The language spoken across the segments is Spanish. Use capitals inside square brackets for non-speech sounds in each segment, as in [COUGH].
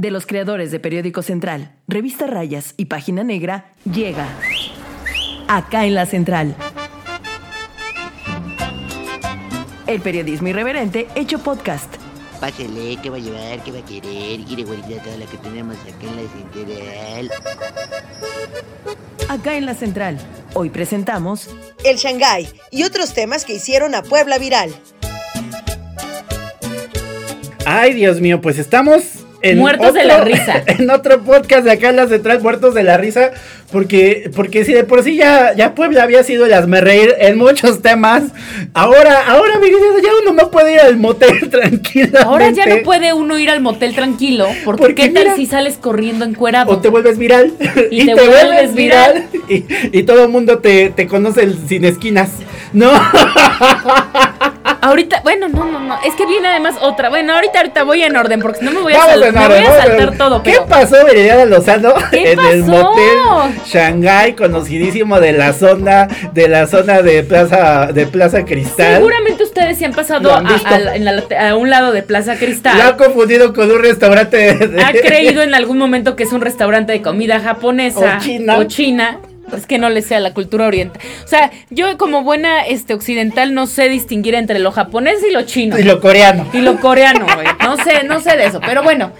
de los creadores de Periódico Central, Revista Rayas y Página Negra, llega acá en la Central. El periodismo irreverente hecho podcast. Pásele, ¿qué va a llevar? ¿Qué va a querer? Quiere guardar toda la que tenemos acá en la central. Acá en la Central. Hoy presentamos el Shanghái y otros temas que hicieron a Puebla viral. Ay, Dios mío, pues estamos Muertos de la risa. [LAUGHS] En otro podcast de acá en la central, muertos de la risa. Porque, porque si de por sí ya, ya Puebla había sido el hazme reír en muchos temas. Ahora, ahora, mi ya uno no puede ir al motel [LAUGHS] tranquilo. Ahora ya no puede uno ir al motel tranquilo. Porque, ¿qué tal si sales corriendo encuerado? O te vuelves viral. Y, [LAUGHS] te, vuelves viral. Y, y, todo el mundo te, te conoce sin esquinas. No. Ahorita, bueno, no, no, no. Es que viene además otra. Bueno, ahorita, ahorita voy en orden porque si no me voy a, saltar, me voy a saltar todo. ¿Qué pasó, Veridiana Lozano? [LAUGHS] [LAUGHS] en el motel Shanghai, conocidísimo de la zona, de la zona de Plaza, de Plaza Cristal. Seguramente ustedes se han pasado a, un lado de Plaza Cristal. Lo ha confundido con un restaurante. Ha [LAUGHS] creído en algún momento que es un restaurante de comida japonesa china. O china es que no le sea la cultura oriental. O sea, yo como buena este occidental no sé distinguir entre lo japonés y lo chino. Y lo coreano. Y lo coreano, güey. No sé, no sé de eso, pero bueno.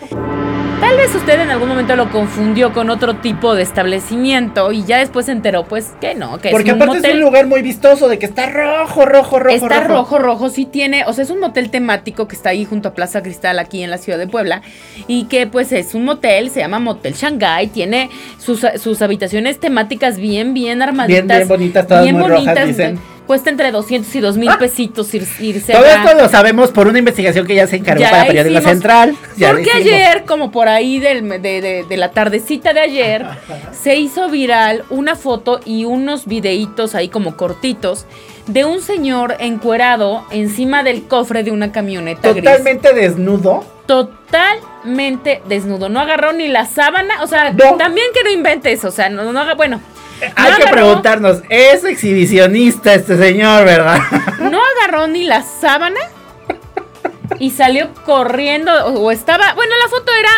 Tal vez usted en algún momento lo confundió con otro tipo de establecimiento y ya después se enteró, pues, que no, que Porque es un aparte es un lugar muy vistoso, de que está rojo, rojo, rojo. Está rojo. rojo, sí tiene, o sea, es un motel temático que está ahí junto a Plaza Cristal, aquí en la ciudad de Puebla, y que pues es un motel, se llama Motel Shanghai, tiene sus, sus habitaciones temáticas bien, bien armaditas. Bien, bien bonitas, todas bien muy bonitas, rojas, dicen cuesta entre 200 y 2 mil ah. pesitos irse. Todo esto lo sabemos por una investigación que ya se encargó para Periódico Central. porque ayer, como por ahí del, de, de, la tardecita de ayer, [LAUGHS] se hizo viral una foto y unos videitos ahí como cortitos de un señor encuerado encima del cofre de una camioneta Totalmente desnudo. Totalmente desnudo. No agarró ni la sábana. O sea, también que no inventes. O sea, no, no haga. Bueno, hay que preguntarnos, ¿es exhibicionista este señor, verdad? No agarró ni la sábana y salió corriendo o estaba, bueno, la foto era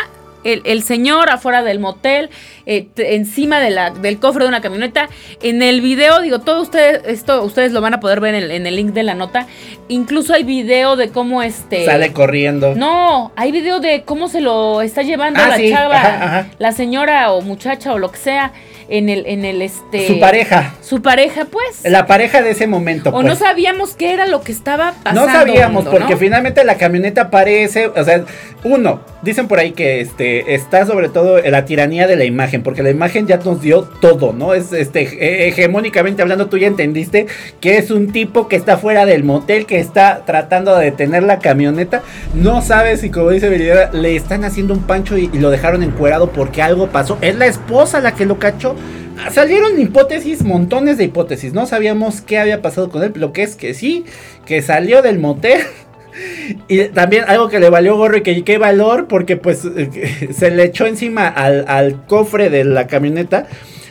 el, señor afuera del motel, eh, encima de la, del cofre de una camioneta. En el video, digo, todo ustedes, esto ustedes lo van a poder ver en el, link de la nota. Incluso hay video de cómo este. Sale corriendo. No, hay video de cómo se lo está llevando ah, la chava, la señora o muchacha o lo que sea en el, en el este. Su pareja. Su pareja, pues. La pareja de ese momento. O no pues. sabíamos qué era lo que estaba pasando. No sabíamos, porque finalmente la camioneta aparece. O sea, uno, dicen por ahí que este está sobre todo la tiranía de la imagen, porque la imagen ya nos dio todo, ¿no? Es este hegemónicamente hablando, tú ya entendiste que es un tipo que está fuera del motel, que está tratando de detener la camioneta. No sabes si, como dice Viridiana, le están haciendo un pancho y, y lo dejaron encuerado porque algo pasó. Es la esposa la que lo cachó salieron hipótesis, montones de hipótesis. No sabíamos qué había pasado con él. Lo que es que sí, que salió del motel. [LAUGHS] Y también algo que le valió gorro y que qué valor, porque pues [LAUGHS] se le echó encima al, cofre de la camioneta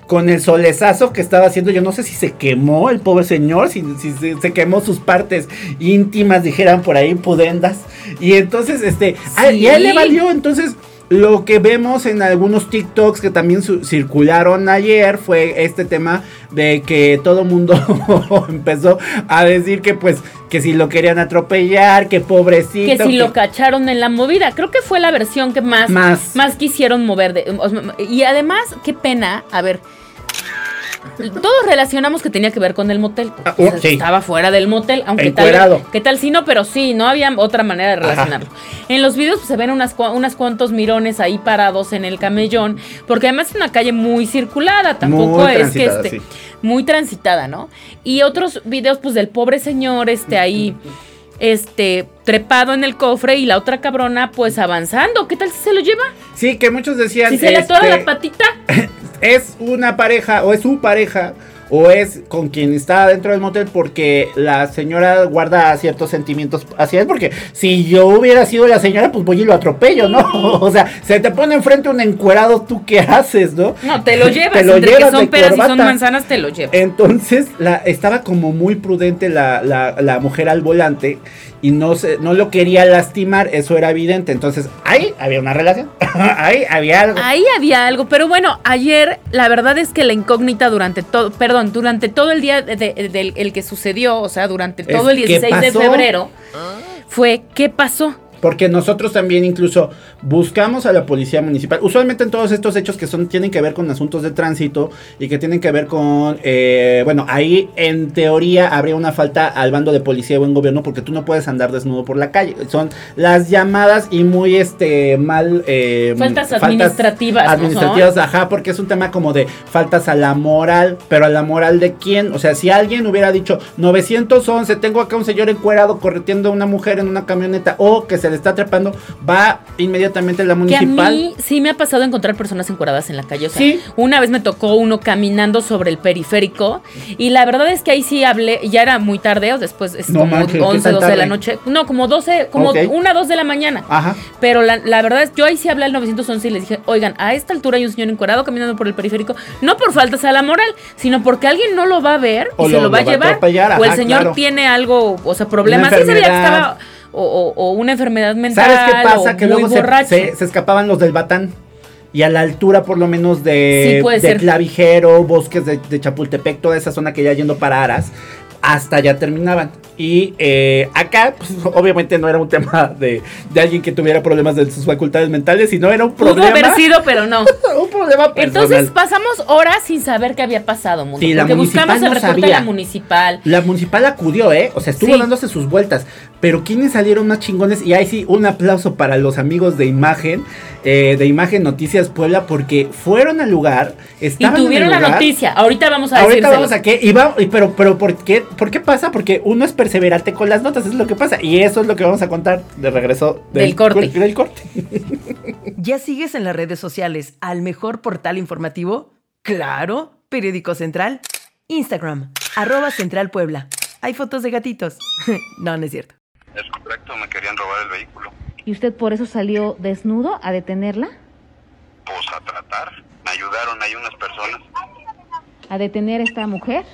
con el solezazo que estaba haciendo. Yo no sé si se quemó el pobre señor, si, se, quemó sus partes íntimas, dijeran por ahí, pudendas. Y entonces, este, y a él le valió. Entonces, lo que vemos en algunos TikToks que también circularon ayer fue este tema de que todo mundo [LAUGHS] empezó a decir que pues que si lo querían atropellar, que pobrecito. Que si lo cacharon en la movida. Creo que fue la versión que más, más. más quisieron mover. De, y además, qué pena, a ver, todos relacionamos que tenía que ver con el motel. Ah, estaba fuera del motel, aunque tal, ¿qué tal si no? Pero sí, no había otra manera de relacionarlo. En los videos pues, se ven unas, unas cuantos mirones ahí parados en el camellón, porque además es una calle muy circulada, tampoco es que esté muy transitada, ¿no? Y otros videos pues del pobre señor este ahí este, trepado en el cofre y la otra cabrona, pues avanzando. ¿Qué tal si se lo lleva? Sí, que muchos decían. Si se le atora la este, patita. [LAUGHS] es una pareja o es su pareja o es con quien está dentro del motel porque la señora guarda ciertos sentimientos hacia él. Porque si yo hubiera sido la señora, pues voy y lo atropello, ¿no? [LAUGHS] o sea, se te pone enfrente un encuerado, ¿tú qué haces, no? No, te lo [LAUGHS] llevas. te lo Entre llevas que son peras y son manzanas, te lo llevas. Entonces, la, estaba como muy prudente la, la, la mujer al volante y no, se, no lo quería lastimar, eso era evidente. Entonces, ahí había una relación, [LAUGHS] ahí había algo. Ahí había algo, pero bueno, ayer la verdad es que la incógnita durante todo, perdón, durante todo el día del el que sucedió, o sea, durante todo el 16 de febrero, fue ¿qué pasó? Porque nosotros también incluso buscamos a la policía municipal. Usualmente en todos estos hechos que son tienen que ver con asuntos de tránsito y que tienen que ver con, eh, bueno, ahí en teoría habría una falta al bando de policía y buen gobierno porque tú no puedes andar desnudo por la calle. Son las llamadas y muy este mal eh, faltas administrativas. Administrativas, ajá, porque es un tema como de faltas a la moral, pero a la moral de quién. O sea, si alguien hubiera dicho 911, tengo acá un señor encuerado correteando a una mujer en una camioneta o que se le está atrapando, va inmediatamente la municipal. Que a mí sí me ha pasado encontrar personas encuadradas en la calle. O sea, una vez me tocó uno caminando sobre el periférico y la verdad es que ahí sí hablé, ya era muy tarde, o después es como 11, 12 de la noche. No, como 12, como una, 2 de la mañana. Ajá. Pero la, verdad es, yo ahí sí hablé al 911 y les dije, oigan, a esta altura hay un señor encuadrado caminando por el periférico, no por faltas a la moral, sino porque alguien no lo va a ver y se lo, va a llevar. o el señor tiene algo, o sea, problemas. Sí se veía que estaba o, una enfermedad mental. ¿Sabes qué pasa? que luego se, se, escapaban los del Batán. Y a la altura, por lo menos, de, de Clavijero, bosques de, de, Chapultepec, toda esa zona que ya yendo para Aras, hasta ya terminaban. Y eh, acá, pues, [LAUGHS] obviamente no era un tema de, alguien que tuviera problemas de sus facultades mentales, sino era un problema. Pudo haber sido, pero no. [LAUGHS] un problema personal. Entonces pasamos horas sin saber qué había pasado, mundo, sí, porque buscamos el reporte de la municipal. La municipal acudió, ¿eh? O sea, estuvo dándose sus vueltas. Pero quienes salieron más chingones, y ahí sí, un aplauso para los amigos de imagen, eh, de Imagen Noticias Puebla, porque fueron al lugar, estaban Y tuvieron la noticia. Ahorita vamos a Ahorita vamos a qué. Y va, pero, pero ¿por qué, ¿por qué pasa? Porque uno es perseverante con las notas, es lo que pasa. Y eso es lo que vamos a contar de regreso del, corte. Del corte. [LAUGHS] ¿Ya sigues en las redes sociales al mejor portal informativo? Claro, Periódico Central. Instagram, arroba Central Puebla. Hay fotos de gatitos. [LAUGHS] no, no es cierto. Me querían robar el vehículo. ¿Y usted por eso salió desnudo a detenerla? Pues a tratar. Me ayudaron ahí unas personas. ¿A detener a esta mujer?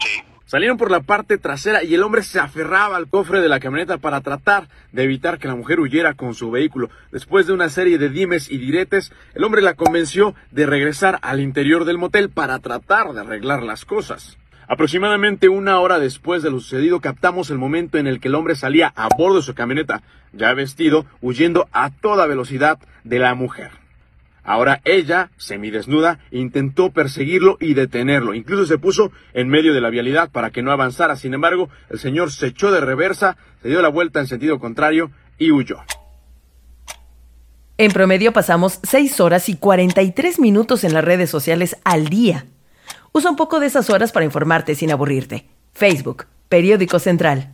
Sí. Salieron por la parte trasera y el hombre se aferraba al cofre de la camioneta para tratar de evitar que la mujer huyera con su vehículo. Después de una serie de dimes y diretes, el hombre la convenció de regresar al interior del motel para tratar de arreglar las cosas. Aproximadamente una hora después de lo sucedido captamos el momento en el que el hombre salía a bordo de su camioneta, ya vestido, huyendo a toda velocidad de la mujer. Ahora ella, semidesnuda, intentó perseguirlo y detenerlo. Incluso se puso en medio de la vialidad para que no avanzara. Sin embargo, el señor se echó de reversa, se dio la vuelta en sentido contrario y huyó. En promedio pasamos 6 horas y 43 minutos en las redes sociales al día. Usa un poco de esas horas para informarte sin aburrirte. Facebook, Periódico Central.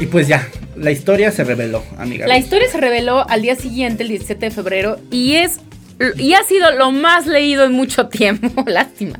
Y pues ya, la historia se reveló, amiga. La historia se reveló al día siguiente, el 17 de febrero, y es y ha sido lo más leído en mucho tiempo, [LAUGHS] lástima.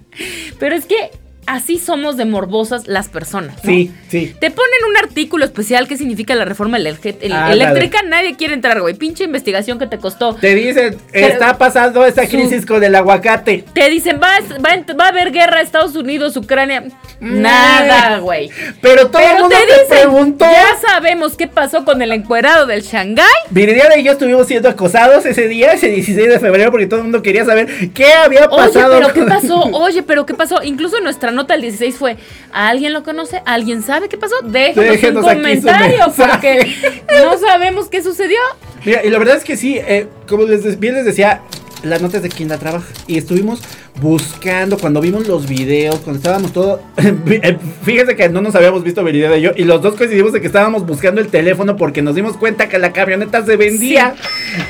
Pero es que así somos de morbosas las personas. Sí, sí. Te ponen un artículo especial que significa la reforma eléctrica. Nadie quiere entrar, güey. Pinche investigación que te costó. Te dicen, está pasando esta crisis con el aguacate. Te dicen, va, va, a haber guerra Estados Unidos, Ucrania. Nada, güey. Pero todo el mundo te, preguntó. Ya sabemos qué pasó con el encuerado del Shanghái. Viridiana y yo estuvimos siendo acosados ese día, ese 16 de febrero, porque todo el mundo quería saber qué había pasado. Oye, pero ¿qué pasó? [LAUGHS] Oye, pero ¿qué pasó? Incluso nuestra nota el 16 fue, ¿alguien lo conoce? ¿Alguien sabe qué pasó? Déjenos, un comentario porque [LAUGHS] no sabemos qué sucedió. Mira, y la verdad es que sí, eh, como les, bien les decía, la nota es de quien la trabaja. Y estuvimos buscando, cuando vimos los videos, cuando estábamos todos, [LAUGHS] eh, fíjense que no nos habíamos visto video de yo y los dos coincidimos de que estábamos buscando el teléfono porque nos dimos cuenta que la camioneta se vendía.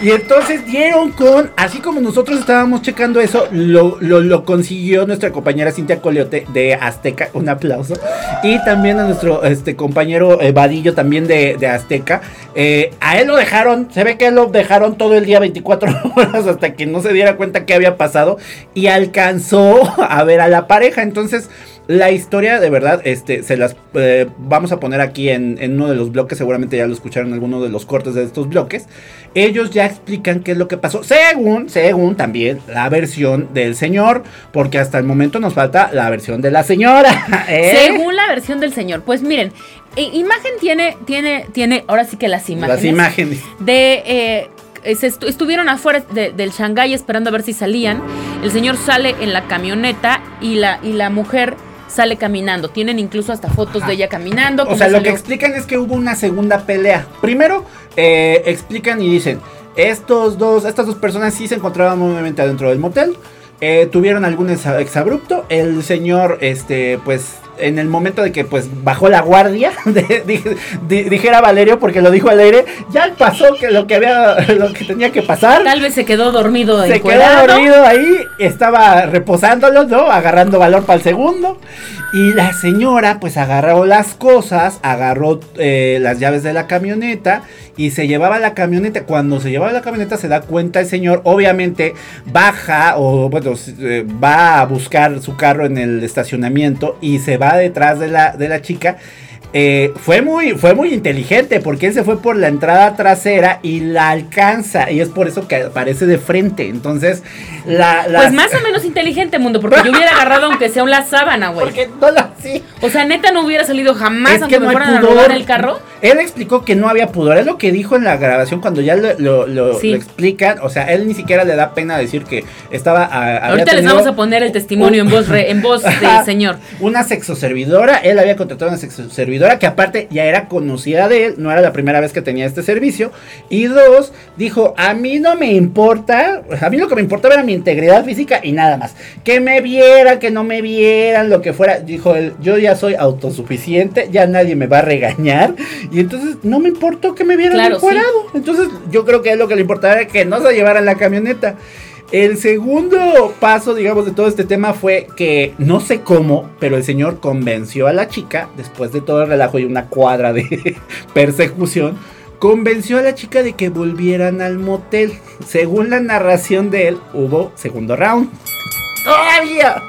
Y entonces dieron con, así como nosotros estábamos checando eso, lo, lo, consiguió nuestra compañera Cintia Coleote de Azteca, un aplauso, y también a nuestro este, compañero Vadillo también de, Azteca. Eh, a él lo dejaron, se ve que lo dejaron todo el día 24 [LAUGHS] horas hasta que no se diera cuenta qué había pasado y alcanzó [LAUGHS] a ver a la pareja. Entonces, la historia de verdad, este, se las eh, vamos a poner aquí en, uno de los bloques, seguramente ya lo escucharon en alguno de los cortes de estos bloques. Ellos ya explican qué es lo que pasó, según, según también la versión del señor, porque hasta el momento nos falta la versión de la señora. [LAUGHS] ¿eh? Según la versión del señor, pues miren, imagen tiene, tiene, tiene, ahora sí que las imágenes. Las imágenes. De eh, estuvieron afuera del Shanghai esperando a ver si salían. El señor sale en la camioneta y la, y la mujer sale caminando. Tienen incluso hasta fotos de ella caminando. O sea, lo que explican es que hubo una segunda pelea. Primero, eh, explican y dicen, estos dos, estas dos personas sí se encontraban nuevamente adentro del motel. Eh, tuvieron algún exabrupto. El señor, este, pues en el momento de que pues bajó la guardia, [LAUGHS] dijera Valerio, porque lo dijo al aire, ya pasó que lo que había, [LAUGHS] lo que tenía que pasar. Tal vez se quedó dormido. Se quedó dormido ahí, estaba reposándolo, ¿no? Agarrando valor para el segundo. Y la señora pues agarró las cosas, agarró eh, las llaves de la camioneta y se llevaba la camioneta. Cuando se llevaba la camioneta se da cuenta el señor, obviamente baja o bueno, eh, va a buscar su carro en el estacionamiento y se va detrás de la, de la chica. Eh, fue, muy, fue muy inteligente porque él se fue por la entrada trasera y la alcanza. Y es por eso que aparece de frente. Entonces, la. Pues más o menos inteligente, mundo, porque yo hubiera agarrado aunque sea una sábana, güey. Porque no lo así. O sea, neta no hubiera salido jamás aunque me fueran a robar el carro. Él explicó que no había pudor. Es lo que dijo en la grabación cuando ya lo, lo, explican. O sea, él ni siquiera le da pena decir que estaba. Ahorita les vamos a poner el testimonio en voz, en voz del [LAUGHS] señor. Una sexoservidora. Él había contratado una sexoservidora que aparte ya era conocida de él. No era la primera vez que tenía este servicio. Y dos, dijo: A mí no me importa. A mí lo que me importaba era mi integridad física y nada más. Que me vieran, que no me vieran, lo que fuera. Dijo él: Yo ya soy autosuficiente. Ya nadie me va a regañar. Y entonces no me importó que me vieran claro, Entonces yo creo que es lo que le importaba era que no se llevaran la camioneta. El segundo paso, digamos, de todo este tema fue que no sé cómo, pero el señor convenció a la chica, después de todo el relajo y una cuadra de [LAUGHS] persecución, convenció a la chica de que volvieran al motel. Según la narración de él, hubo segundo round. ¡Todavía!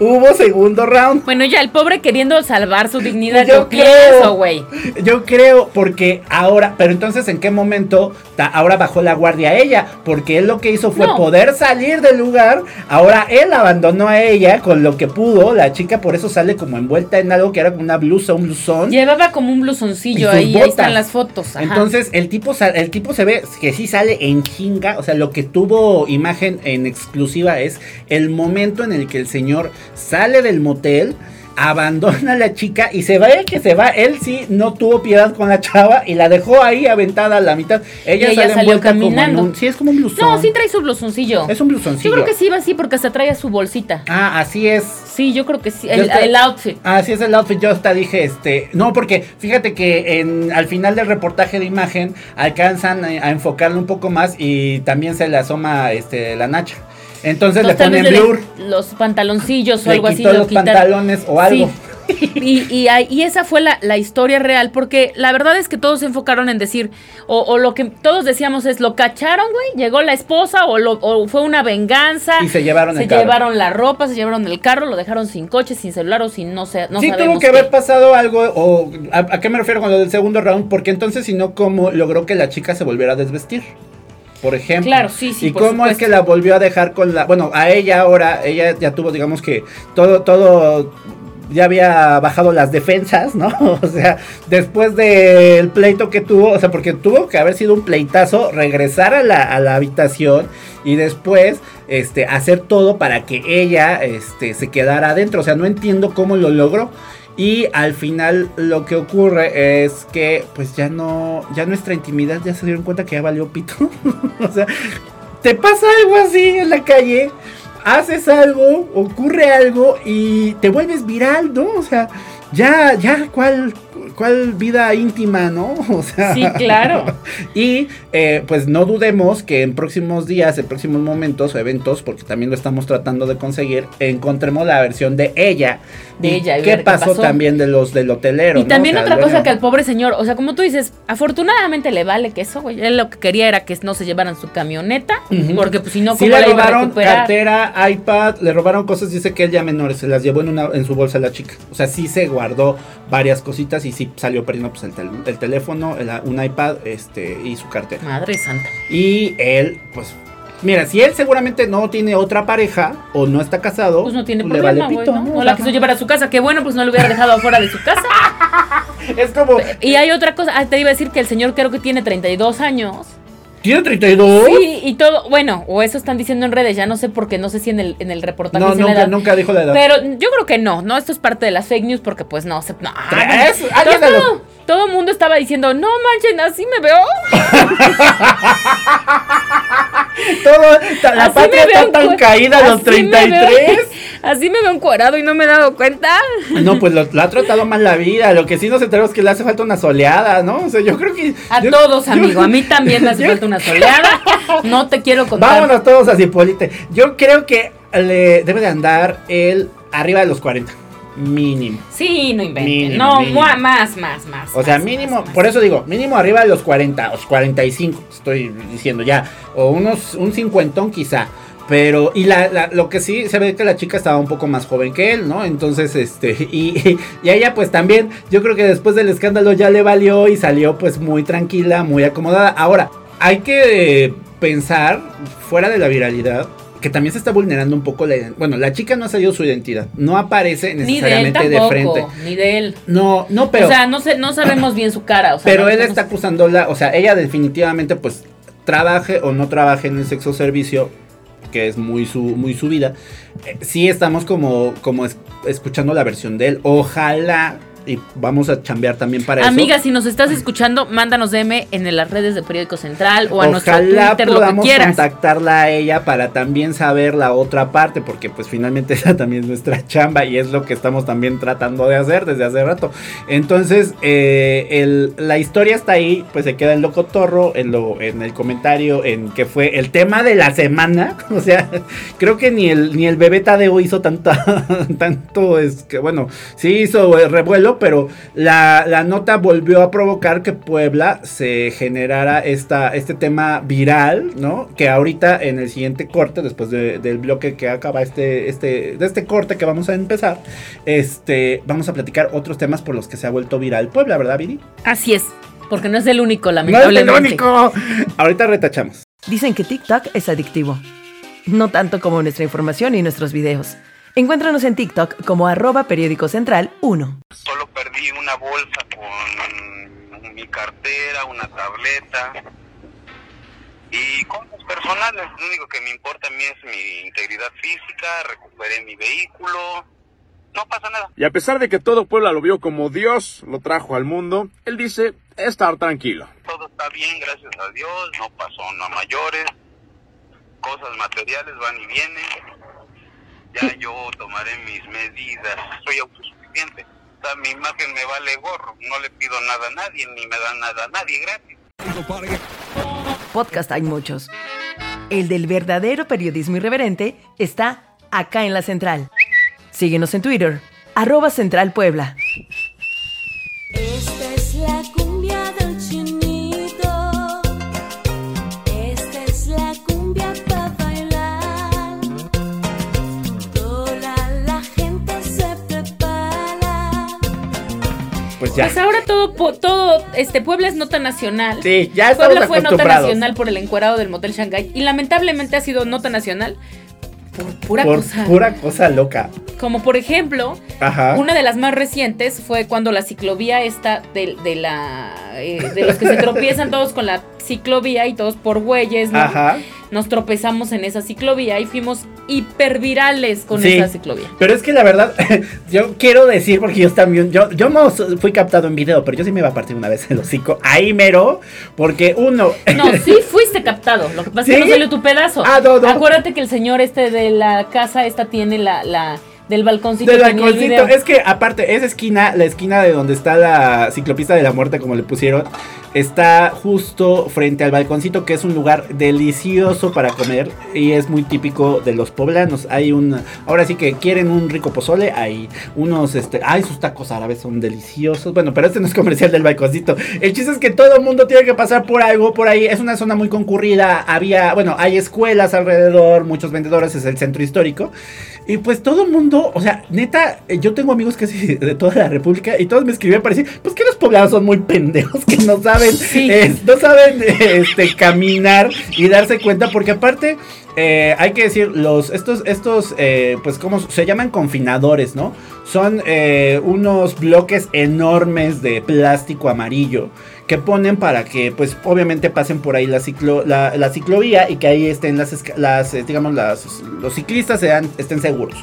Hubo segundo round. Bueno, ya el pobre queriendo salvar su dignidad. Yo creo, güey. Yo creo, porque ahora, pero entonces, ¿en qué momento ahora bajó la guardia ella? Porque él lo que hizo fue poder salir del lugar. Ahora él abandonó a ella con lo que pudo. La chica por eso sale como envuelta en algo que era como una blusa, un blusón. Llevaba como un blusoncillo ahí, ahí están las fotos. Entonces, el tipo, el tipo se ve que sí sale en chinga. O sea, lo que tuvo imagen en exclusiva es el momento en el que el señor sale del motel, abandona a la chica y se va el que se va. Él sí no tuvo piedad con la chava y la dejó ahí aventada a la mitad. Ella, sale salió caminando. sí, es como un blusón. No, sí trae su blusoncillo. Es un blusoncillo. Yo creo que sí va así porque hasta trae su bolsita. Ah, así es. Sí, yo creo que sí. El, outfit. Así es el outfit. Yo hasta dije, este. No, porque fíjate que en, al final del reportaje de imagen alcanzan a, a enfocarlo un poco más y también se le asoma este, la nacha. Entonces, le ponen blur. los pantaloncillos o algo así. los pantalones o algo. [LAUGHS] Y, y, esa fue la, la, historia real, porque la verdad es que todos se enfocaron en decir, o, lo que todos decíamos es, lo cacharon, güey, llegó la esposa, o, lo, o fue una venganza. Y se llevaron Se llevaron la ropa, se llevaron el carro, lo dejaron sin coche, sin celular o sin no sé. No sí, tuvo que haber pasado algo, o a, qué me refiero con lo del segundo round, porque entonces, si no, ¿cómo logró que la chica se volviera a desvestir? Por ejemplo. Claro, sí, sí. Y cómo es que la volvió a dejar con la, bueno, a ella ahora, ella ya tuvo, digamos que todo, todo ya había bajado las defensas, ¿no? [LAUGHS] O sea, después del pleito que tuvo, o sea, porque tuvo que haber sido un pleitazo, regresar a la, a la habitación y después este, hacer todo para que ella este, se quedara adentro. O sea, no entiendo cómo lo logró. Y al final lo que ocurre es que pues ya no, ya nuestra intimidad ya se dieron cuenta que ya valió pito. [LAUGHS] o sea, te pasa algo así en la calle haces algo, ocurre algo y te vuelves viral, ¿no? O sea, ya, ya, ¿cuál, cuál vida íntima, ¿no? [LAUGHS] O sea, sí, claro. [LAUGHS] y eh, pues no dudemos que en próximos días, en próximos momentos o eventos, porque también lo estamos tratando de conseguir, encontremos la versión de ella. De ella. ¿Qué pasó, también de los del hotelero? Y también otra cosa que al pobre señor, o sea, como tú dices, afortunadamente le vale que eso, güey. Él lo que quería era que no se llevaran su camioneta, porque pues si no, ¿cómo sí, le robaron cartera, iPad, le robaron cosas, dice que él ya menores, se las llevó en, una, en su bolsa la chica. O sea, sí se guardó varias cositas y sí salió perdiendo pues, el, teléfono, un iPad este, y su cartera. Madre santa. Y él, pues Mira, si él seguramente no tiene otra pareja o no está casado, pues no tiene pues problema, le vale ¿no? O la quiso llevar a su casa, que bueno, pues no lo hubiera dejado afuera de su casa. [LAUGHS] es como. Y hay otra cosa, ah, te iba a decir que el señor creo que tiene 32 años. ¿Tiene 32? Sí, y todo, bueno, o eso están diciendo en redes, ya no sé por qué, no sé si en el, en el reportaje. No, nunca, nunca dijo la edad. Pero yo creo que no, no, esto es parte de las fake news porque pues no, se, no, ¿Es? todo, todo el mundo estaba diciendo, no manchen, así me veo. [LAUGHS] [LAUGHS] [LAUGHS] todo, la patria está tan caída a los 33. así me veo [LAUGHS] encuadrado y no me he dado cuenta. No, [LAUGHS] pues lo, ha tratado mal la vida. Lo que sí nos enteramos es que le hace falta una soleada, ¿no? O sea, yo creo que. A todos, amigo. a mí también me hace falta una soleada. No te quiero contar. Vámonos todos así, Polite. Yo creo que le debe de andar él arriba de los 40. Mínimo. Sí, no inventen. no, más, más, más. O sea, mínimo, por eso digo, mínimo arriba de los 40, los 45, estoy diciendo ya. O unos, un cincuentón quizá. Pero, y la, lo que sí, se ve que la chica estaba un poco más joven que él, ¿no? Entonces, este, [LAUGHS] y, y, a ella pues también, yo creo que después del escándalo ya le valió y salió pues muy tranquila, muy acomodada. Ahora, hay que pensar fuera de la viralidad que también se está vulnerando un poco la bueno la chica no ha salido su identidad no aparece necesariamente de, frente. ni de él. No no pero o sea no sé no sabemos bien su cara pero él está acusándola o sea ella definitivamente pues trabaje o no trabaje en el sexo servicio que es muy su muy su vida eh, sí estamos como como escuchando la versión de él. Ojalá y vamos a chambear también para eso. Amiga, si nos estás escuchando, mándanos DM en las redes de Periódico Central o a nuestro Twitter, lo que contactarla a ella para también saber la otra parte, porque pues finalmente [LAUGHS] esa también es nuestra chamba y es lo que estamos también tratando de hacer desde hace rato. Entonces, eh, la historia está ahí, pues se queda el loco torro en, lo, en el comentario, en que fue el tema de la semana. [LAUGHS] O sea, creo que ni el, ni el bebé Tadeo hizo tanta, [LAUGHS] tanto, es que bueno, sí hizo revuelo pero la, nota volvió a provocar que Puebla se generara esta, este tema viral, ¿no? Que ahorita en el siguiente corte, después del bloque que acaba este, este, de este corte que vamos a empezar, este, vamos a platicar otros temas por los que se ha vuelto viral Puebla, ¿verdad, Viri? Así es, porque no es el único, lamentablemente. No es el único. Ahorita retachamos. Dicen que TikTok es adictivo. No tanto como nuestra información y nuestros videos. Encuéntranos en TikTok como arroba periódico central 1. Solo perdí una bolsa con mi cartera, una tableta y cosas personales. Lo único que me importa a mí es mi integridad física, recuperé mi vehículo. No pasa nada. Y a pesar de que todo Puebla lo vio como Dios lo trajo al mundo, él dice estar tranquilo. Todo está bien, gracias a Dios, no pasó a mayores, cosas materiales van y vienen ya yo tomaré mis medidas, soy autosuficiente. O sea, mi imagen me vale gorro, no le pido nada a nadie, ni me da nada a nadie gratis. Podcast hay muchos. El del verdadero periodismo irreverente está acá en la central. Síguenos en Twitter, arroba Central Puebla. Pues ya. Pues ahora todo, todo, este, Puebla es nota nacional. Sí, ya Puebla fue nota nacional por el encuerado del Motel Shanghai y lamentablemente ha sido nota nacional por pura por cosa. Pura cosa loca. Como por ejemplo, una de las más recientes fue cuando la ciclovía esta de, de la eh, de los que se tropiezan todos con la ciclovía y todos por güeyes, ¿no? Ajá. Nos tropezamos en esa ciclovía y fuimos hipervirales con esa ciclovía. Pero es que la verdad, [LAUGHS] yo quiero decir, porque yo también, yo, yo no fui captado en video, pero yo sí me iba a partir una vez el hocico. Ahí mero, porque uno. [LAUGHS] No, sí fuiste captado. Lo que pasa es que no salió tu pedazo. Ah, no, no. Acuérdate que el señor este de la casa, esta tiene la, la del balconcito. Del balconcito. Es que aparte, esa esquina, la esquina de donde está la ciclopista de la muerte, como le pusieron, está justo frente al balconcito, que es un lugar delicioso para comer y es muy típico de los poblanos. Hay un, ahora sí que quieren un rico pozole, hay unos, este, ay, sus tacos árabes son deliciosos. Bueno, pero este no es comercial del balconcito. El chiste es que todo el mundo tiene que pasar por algo por ahí. Es una zona muy concurrida. Había, bueno, hay escuelas alrededor, muchos vendedores, es el centro histórico. Y pues todo el mundo, o sea, neta, eh, yo tengo amigos casi [LAUGHS] de toda la República y todos me escribían para decir, pues que los poblados son muy pendejos, que no saben, no saben [LAUGHS] este, caminar y darse cuenta, porque aparte, eh, hay que decir, los, estos, estos, eh, pues como se llaman confinadores, ¿no? Son unos bloques enormes de plástico amarillo que ponen para que, pues, obviamente pasen por ahí la, ciclo, la, ciclovía y que ahí estén las, las eh, digamos, las, los ciclistas sean, estén seguros.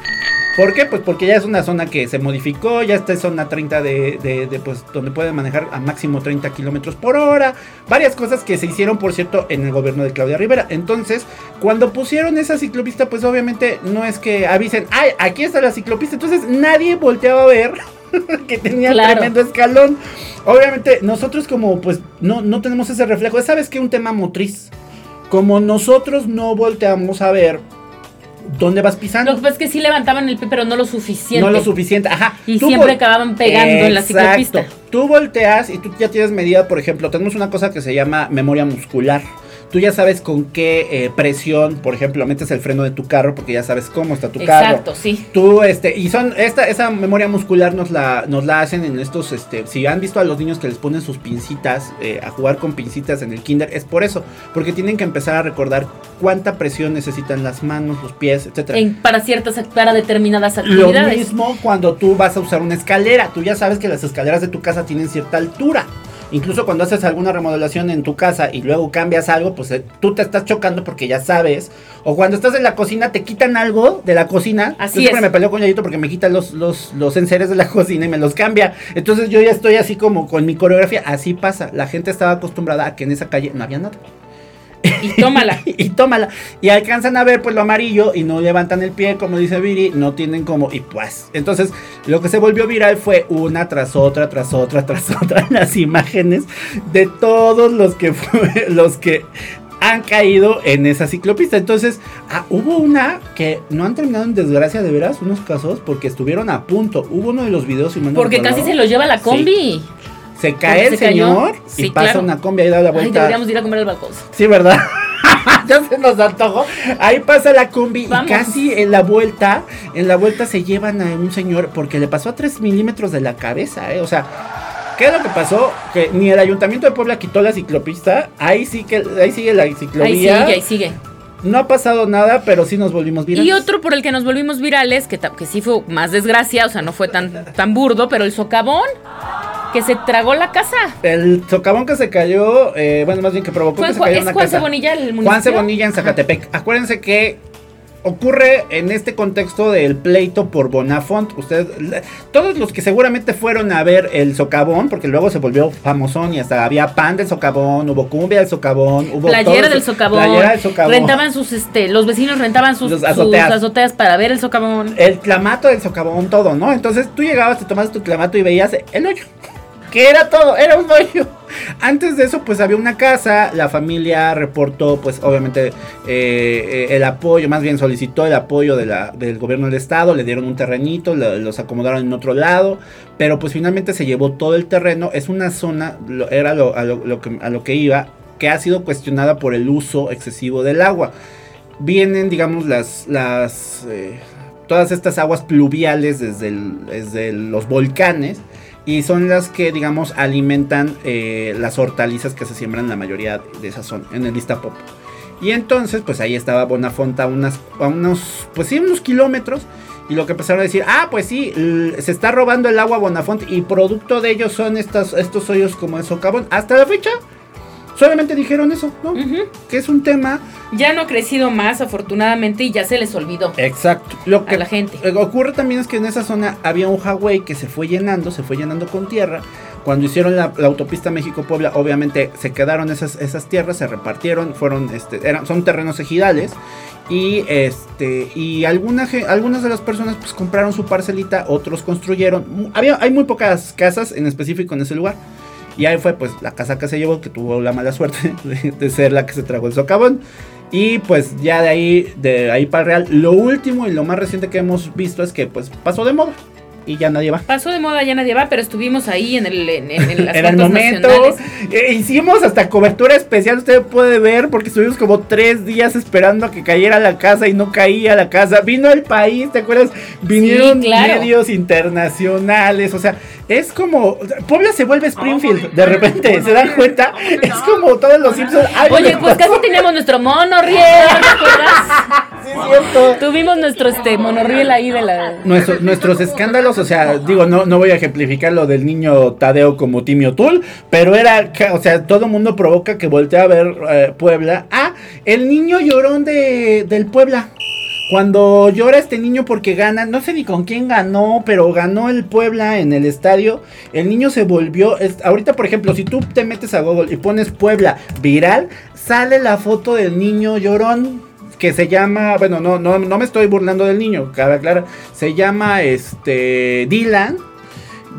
¿Por qué? Pues porque ya es una zona que se modificó, ya está en zona 30 de, de, pues, donde pueden manejar a máximo 30 kilómetros por hora. Varias cosas que se hicieron, por cierto, en el gobierno de Claudia Rivera. Entonces, cuando pusieron esa ciclopista, pues obviamente no es que avisen, ay, aquí está la ciclopista. Entonces nadie volteaba a ver [LAUGHS] que tenía tremendo escalón. Obviamente, nosotros como pues no, no tenemos ese reflejo. ¿Sabes qué? Un tema motriz. Como nosotros no volteamos a ver dónde vas pisando. Lo que pasa es que sí levantaban el pie, pero no lo suficiente. No lo suficiente, ajá. Y siempre acababan pegando en la ciclopista. Tú volteas y tú ya tienes medida, por ejemplo, tenemos una cosa que se llama memoria muscular tú ya sabes con qué eh, presión, por ejemplo, metes el freno de tu carro porque ya sabes cómo está tu carro. Exacto, sí. Tú, este, y son, esta, esa memoria muscular nos la, nos la hacen en estos, este, si han visto a los niños que les ponen sus pincitas, eh, a jugar con pincitas en el kinder, es por eso, porque tienen que empezar a recordar cuánta presión necesitan las manos, los pies, etcétera. para ciertas, para determinadas actividades. Lo mismo cuando tú vas a usar una escalera, tú ya sabes que las escaleras de tu casa tienen cierta altura. Incluso cuando haces alguna remodelación en tu casa y luego cambias algo, pues eh, tú te estás chocando porque ya sabes. O cuando estás en la cocina, te quitan algo de la cocina. Así yo siempre me peleo con Yayito porque me quitan los, los, los enseres de la [LAUGHS] cocina y me los cambia. Entonces yo ya estoy así como con mi coreografía. Así pasa. La gente estaba acostumbrada a que en esa calle no había nada. [LAUGHS] Y tómala. y tómala. Y alcanzan a ver pues lo amarillo y no levantan el pie, como dice Viri, no tienen como. Y pues. Entonces, lo que se volvió viral fue una tras otra, tras otra, tras [LAUGHS] otra, las imágenes de todos los que [LAUGHS] los que han caído en esa ciclopista. Entonces, ah, hubo una que no han terminado en desgracia de veras, unos casos, porque estuvieron a punto. Hubo uno de los videos y Porque casi se lo lleva la combi. Se cae el señor y pasa una combi y da la vuelta. Ay, deberíamos ir a comer al balcón. Sí, ¿verdad? [LAUGHS] ya se nos antojó. Ahí pasa la combi y casi en la vuelta, en la vuelta se llevan a un señor porque le pasó a 3 milímetros de la cabeza, ¿eh? O sea, ¿qué es lo que pasó? Que ni el ayuntamiento de Puebla quitó la ciclopista. Ahí sí que, ahí sigue la ciclovía. Ahí sigue, ahí sigue. No ha pasado nada, pero sí nos volvimos virales. Y otro por el que nos volvimos virales, que, que sí fue más desgracia, o sea, no fue tan, tan burdo, pero el socavón que se tragó la casa. El socavón que se cayó, eh, bueno, más bien que provocó que se cayó una Juan casa. Cebonilla el municipio? Juan Cebonilla en Zacatepec. Acuérdense que ocurre en este contexto del pleito por Bonafont. Ustedes, todos los que seguramente fueron a ver el socavón, porque luego se volvió famosón y hasta había pan del socavón, hubo cumbia del socavón, hubo playera, del socavón, playera del socavón. Rentaban sus, este, los vecinos rentaban sus, azoteas. para ver el socavón. El clamato del socavón, todo, ¿no? Entonces tú llegabas, te tomabas tu clamato y veías el hoyo que era todo, era un hoyo. Antes de eso, pues había una casa, la familia reportó, pues obviamente, eh, eh, el apoyo, más bien solicitó el apoyo del gobierno del estado, le dieron un terrenito, los acomodaron en otro lado, pero pues finalmente se llevó todo el terreno, es una zona, era lo, a, lo, que, a lo que iba, que ha sido cuestionada por el uso excesivo del agua. Vienen, digamos, las, las, eh, todas estas aguas pluviales desde, desde los volcanes y son las que, digamos, alimentan eh, las hortalizas que se siembran la mayoría de esa zona, en el Istapop. Y entonces, pues ahí estaba Bonafonta a, unas, a unos, pues sí, unos kilómetros. Y lo que empezaron a decir, ah, pues sí, se está robando el agua Bonafont y producto de ellos son estos, estos hoyos como el socavón. Hasta la fecha, solamente dijeron eso, ¿no? Que es un tema. Ya no ha crecido más, afortunadamente, y ya se les olvidó. Exacto. Lo que a la gente. ocurre también es que en esa zona había un highway que se fue llenando, se fue llenando con tierra. Cuando hicieron la, autopista México-Puebla, obviamente se quedaron esas, esas tierras, se repartieron, fueron, este, eran, son terrenos ejidales. Y este. Y algunas algunas de las personas pues compraron su parcelita, otros construyeron. Había, hay muy pocas casas en específico en ese lugar. Y ahí fue pues la casa que se llevó, que tuvo la mala suerte [LAUGHS] de, ser la que se tragó el socavón. Y pues ya de ahí, de ahí para Real, lo último y lo más reciente que hemos visto es que pues pasó de moda y ya nadie va. Pasó de moda, ya nadie va, pero estuvimos ahí en el, en, [LAUGHS] el momento. Eh, hicimos hasta cobertura especial, usted puede ver, porque estuvimos como tres días esperando a que cayera la casa y no caía la casa. Vino el país, ¿te acuerdas? Vinieron medios internacionales, o sea, es como. Puebla se vuelve Springfield, de repente, ¿se dan cuenta? Es como todos los Simpsons. Oye, pues casi teníamos nuestro monorriel, [LAUGHS] sí, cierto. Tuvimos nuestro este, monorriel ahí de la. nuestros escándalos o sea, digo, no, no voy a ejemplificar lo del niño Tadeo como Timio Tul, pero era, o sea, todo mundo provoca que voltee a ver eh, Puebla. Ah, el niño llorón de, del Puebla. Cuando llora este niño porque gana, no sé ni con quién ganó, pero ganó el Puebla en el estadio. El niño se volvió. ahorita, por ejemplo, si tú te metes a Google y pones Puebla viral, sale la foto del niño llorón que se llama, bueno, no, no, no me estoy burlando del niño, se llama este Dylan.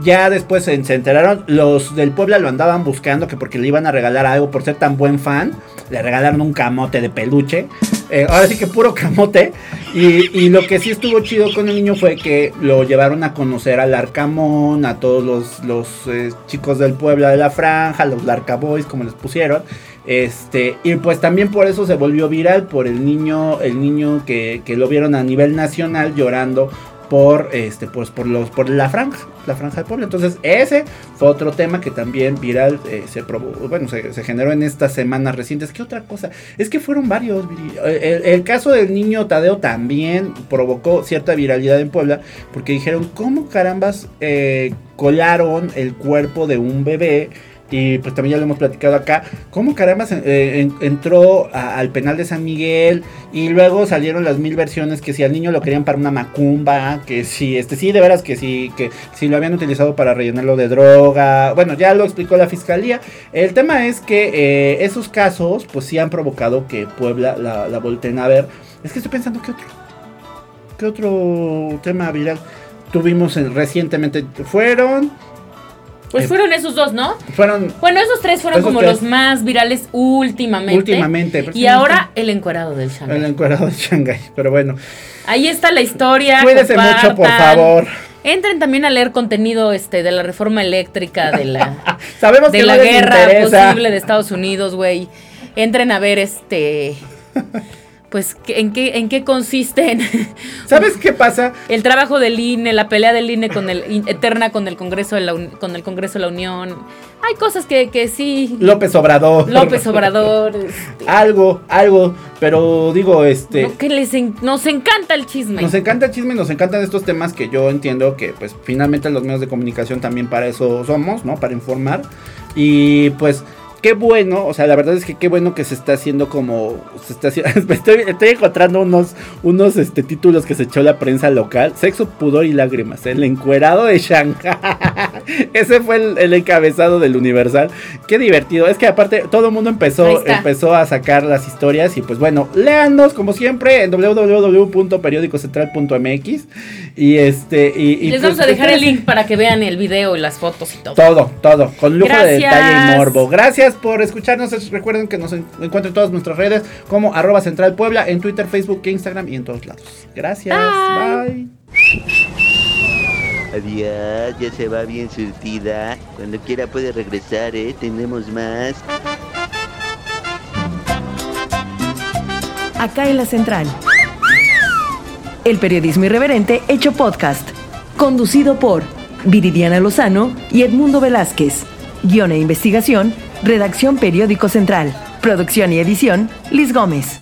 Ya después se, enteraron, los del Puebla lo andaban buscando, que porque le iban a regalar algo por ser tan buen fan. Le regalaron un camote de peluche. Eh, ahora sí que puro [LAUGHS] camote. Y, lo que sí estuvo chido con el niño fue que lo llevaron a conocer al Arcamón, a todos los, los eh, chicos del Puebla de la Franja, los Larca Boys, como les pusieron. Este, y pues también por eso se volvió viral, por el niño, el niño que, lo vieron a nivel nacional llorando por este pues por los por la franja la franja de pueblo. Entonces ese fue otro tema que también viral eh, se bueno se, generó en estas semanas recientes. Qué otra cosa es que fueron varios el, caso del niño Tadeo también provocó cierta viralidad en Puebla porque dijeron cómo carambas eh, colaron el cuerpo de un bebé y pues también ya lo hemos platicado acá, cómo caramba eh, entró al penal de San Miguel y luego salieron las mil versiones que si al niño lo querían para una macumba, que si, este sí, de veras que sí, que si lo habían utilizado para rellenarlo de droga, bueno, ya lo explicó la fiscalía. El tema es que eh, esos casos pues sí han provocado que Puebla la, la volteen a ver. Es que estoy pensando que otro, qué otro tema viral tuvimos recientemente, fueron... Pues eh, fueron esos dos, ¿no? Fueron. Bueno, esos tres fueron como los más virales últimamente. Últimamente. Y ahora el encuerado del Shanghai. El encuerado del Shanghai, pero bueno. Ahí está la historia. Cuídese mucho, por favor. Entren también a leer contenido este de la reforma eléctrica, de la, [LAUGHS] Sabemos de la guerra posible de Estados Unidos, güey. Entren a ver este [LAUGHS] pues en qué en qué consisten [LAUGHS] ¿Sabes qué pasa? El trabajo del INE, la pelea del INE con el eterna con el Congreso de la con el Congreso de la Unión. Hay cosas que, que sí. López Obrador. López Obrador. [LAUGHS] Este. algo, algo, pero digo, este. que les nos encanta el chisme. Nos encanta el chisme, nos encantan estos temas que yo entiendo que, pues, finalmente los medios de comunicación también para eso somos, ¿no? Para informar. Y pues qué bueno, o sea, la verdad es que qué bueno que se está haciendo como se está haciendo, [LAUGHS] estoy, estoy, encontrando unos unos este títulos que se echó la prensa local, sexo, pudor y lágrimas, el encuerado de Shanghai. [LAUGHS] Ese fue el, encabezado del Universal. Qué divertido, es que aparte todo el mundo empezó empezó a sacar las historias y pues bueno, léanos como siempre en www.periodicocentral.mx y este y, les vamos pues, a dejar el link para que vean el video y las fotos y todo. Todo, todo, con lujo de detalle y morbo. Gracias por escucharnos. Recuerden que nos encuentren en todas nuestras redes como arroba central Puebla, en Twitter, Facebook, Instagram y en todos lados. Gracias. Bye. Adiós, ya se va bien surtida. Cuando quiera puede regresar, ¿eh? Tenemos más. Acá en la central. El periodismo irreverente hecho podcast. Conducido por Viridiana Lozano y Edmundo Velázquez. Guión e investigación Redacción Periódico Central. Producción y edición, Liz Gómez.